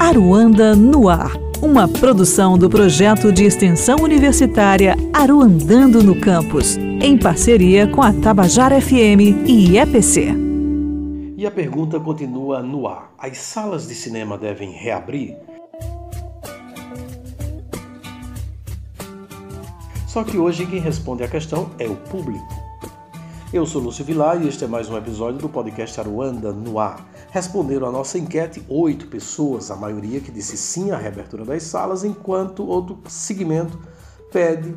Aruanda no Ar, uma produção do projeto de extensão universitária Aruandando no Campus, em parceria com a Tabajara FM e EPC. E a pergunta continua no ar: as salas de cinema devem reabrir? Só que hoje quem responde à questão é o público. Eu sou Lúcio Vilar e este é mais um episódio do podcast Aruanda no Ar. Responderam à nossa enquete oito pessoas, a maioria que disse sim à reabertura das salas, enquanto outro segmento pede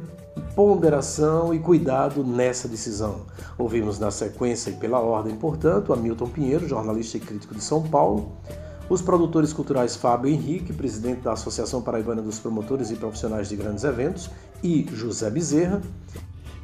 ponderação e cuidado nessa decisão. Ouvimos na sequência e pela ordem, portanto, Hamilton Pinheiro, jornalista e crítico de São Paulo, os produtores culturais Fábio Henrique, presidente da Associação Paraibana dos Promotores e Profissionais de Grandes Eventos, e José Bezerra.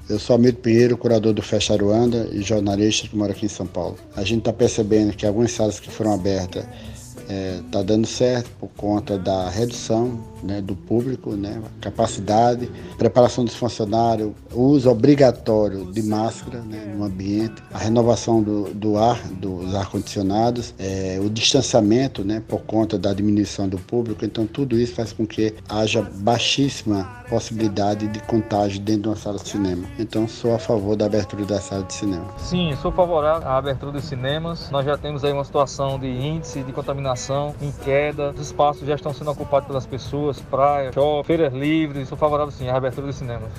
Eu sou Hamilton Pinheiro, curador do Festa Aruanda e jornalista que mora aqui em São Paulo. A gente está percebendo que algumas salas que foram abertas está é, tá dando certo por conta da redução né, do público, né, capacidade, preparação dos funcionários, uso obrigatório de máscara né, no ambiente, a renovação do, do ar, dos ar-condicionados, é, o distanciamento né, por conta da diminuição do público. Então, tudo isso faz com que haja baixíssima possibilidade de contágio dentro de uma sala de cinema. Então, sou a favor da abertura da sala de cinema. Sim, sou favorável à abertura dos cinemas. Nós já temos aí uma situação de índice de contaminação em queda, os espaços já estão sendo ocupados pelas pessoas ruas, praias, shopping, feiras livres. Sou favorável sim à abertura dos cinemas.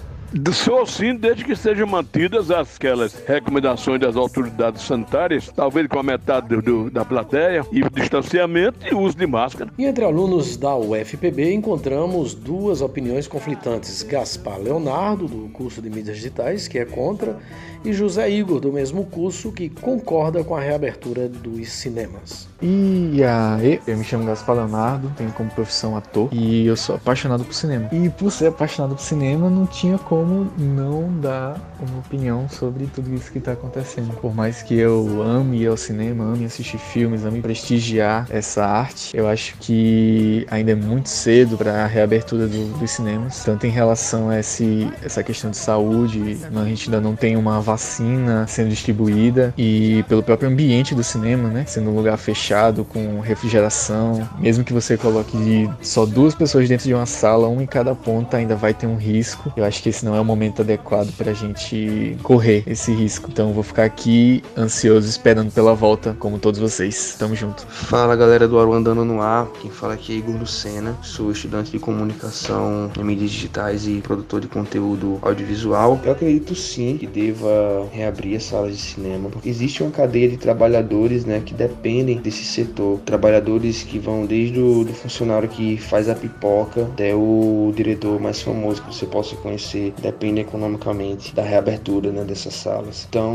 Sou sim, desde que sejam mantidas aquelas recomendações das autoridades sanitárias, talvez com a metade do, do, da plateia, e distanciamento e uso de máscara. E entre alunos da UFPB encontramos duas opiniões conflitantes: Gaspar Leonardo, do curso de mídias digitais, que é contra, e José Igor, do mesmo curso, que concorda com a reabertura dos cinemas. E aí, eu me chamo Gaspar Leonardo, tenho como profissão ator e eu sou apaixonado por cinema. E por ser apaixonado por cinema, não tinha como não dar uma opinião sobre tudo isso que está acontecendo. Por mais que eu ame ir ao cinema, ame assistir filmes, ame prestigiar essa arte, eu acho que ainda é muito cedo para a reabertura do, dos cinemas, tanto em relação a esse, essa questão de saúde, a gente ainda não tem uma vacina sendo distribuída e pelo próprio ambiente do cinema, né, sendo um lugar fechado com refrigeração, mesmo que você coloque só duas pessoas dentro de uma sala, um em cada ponta, ainda vai ter um risco. Eu acho que esse não é o momento adequado para a gente correr esse risco. Então vou ficar aqui ansioso esperando pela volta, como todos vocês. Tamo junto. Fala galera do Aru Andando no Ar, quem fala aqui é Igor Lucena, sou estudante de comunicação em mídias digitais e produtor de conteúdo audiovisual. Eu acredito sim que deva reabrir as salas de cinema, porque existe uma cadeia de trabalhadores né, que dependem desse setor. Trabalhadores que vão desde o do funcionário que faz a pipoca até o diretor mais famoso que você possa conhecer, depende economicamente da reabertura né, dessas salas. Então,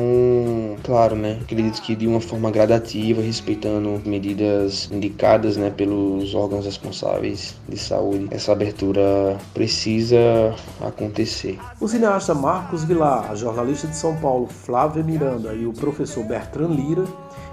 claro, né, acredito que de uma forma gradativa, respeitando medidas indicadas né, pelos órgãos responsáveis de saúde, essa abertura precisa acontecer. O cineasta Marcos Vilar, a jornalista de são Paulo, Flávia Miranda e o professor Bertrand Lira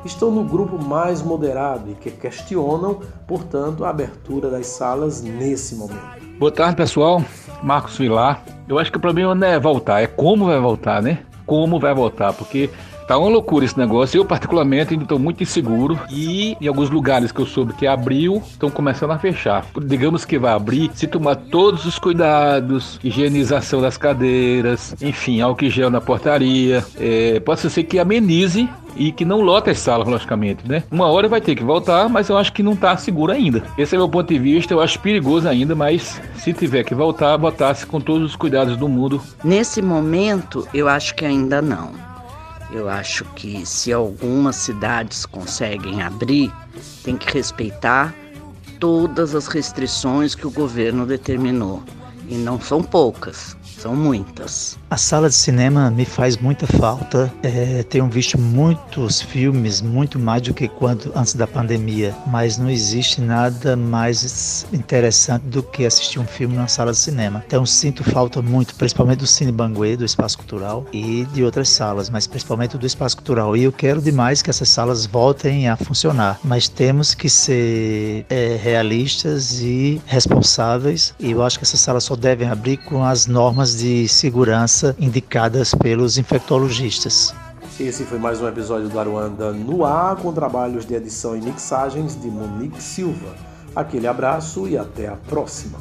estão no grupo mais moderado e que questionam, portanto, a abertura das salas nesse momento. Boa tarde, pessoal. Marcos Vilar. Eu acho que o problema não é voltar, é como vai voltar, né? Como vai voltar, porque Tá uma loucura esse negócio. Eu, particularmente, ainda estou muito inseguro. E em alguns lugares que eu soube que abriu, estão começando a fechar. Digamos que vai abrir se tomar todos os cuidados, higienização das cadeiras, enfim, álcool gel na portaria. É, pode ser que amenize e que não lota as salas, logicamente, né? Uma hora vai ter que voltar, mas eu acho que não está seguro ainda. Esse é meu ponto de vista, eu acho perigoso ainda, mas se tiver que voltar, botasse com todos os cuidados do mundo. Nesse momento, eu acho que ainda não. Eu acho que se algumas cidades conseguem abrir, tem que respeitar todas as restrições que o governo determinou. E não são poucas, são muitas. A sala de cinema me faz muita falta. É, tenho visto muitos filmes, muito mais do que quando antes da pandemia, mas não existe nada mais interessante do que assistir um filme na sala de cinema. Então sinto falta muito, principalmente do Cine Banguê, do Espaço Cultural e de outras salas, mas principalmente do Espaço Cultural. E eu quero demais que essas salas voltem a funcionar, mas temos que ser é, realistas e responsáveis. E eu acho que essas salas só devem abrir com as normas de segurança indicadas pelos infectologistas. Esse foi mais um episódio do Aruanda no ar, com trabalhos de edição e mixagens de Monique Silva. Aquele abraço e até a próxima.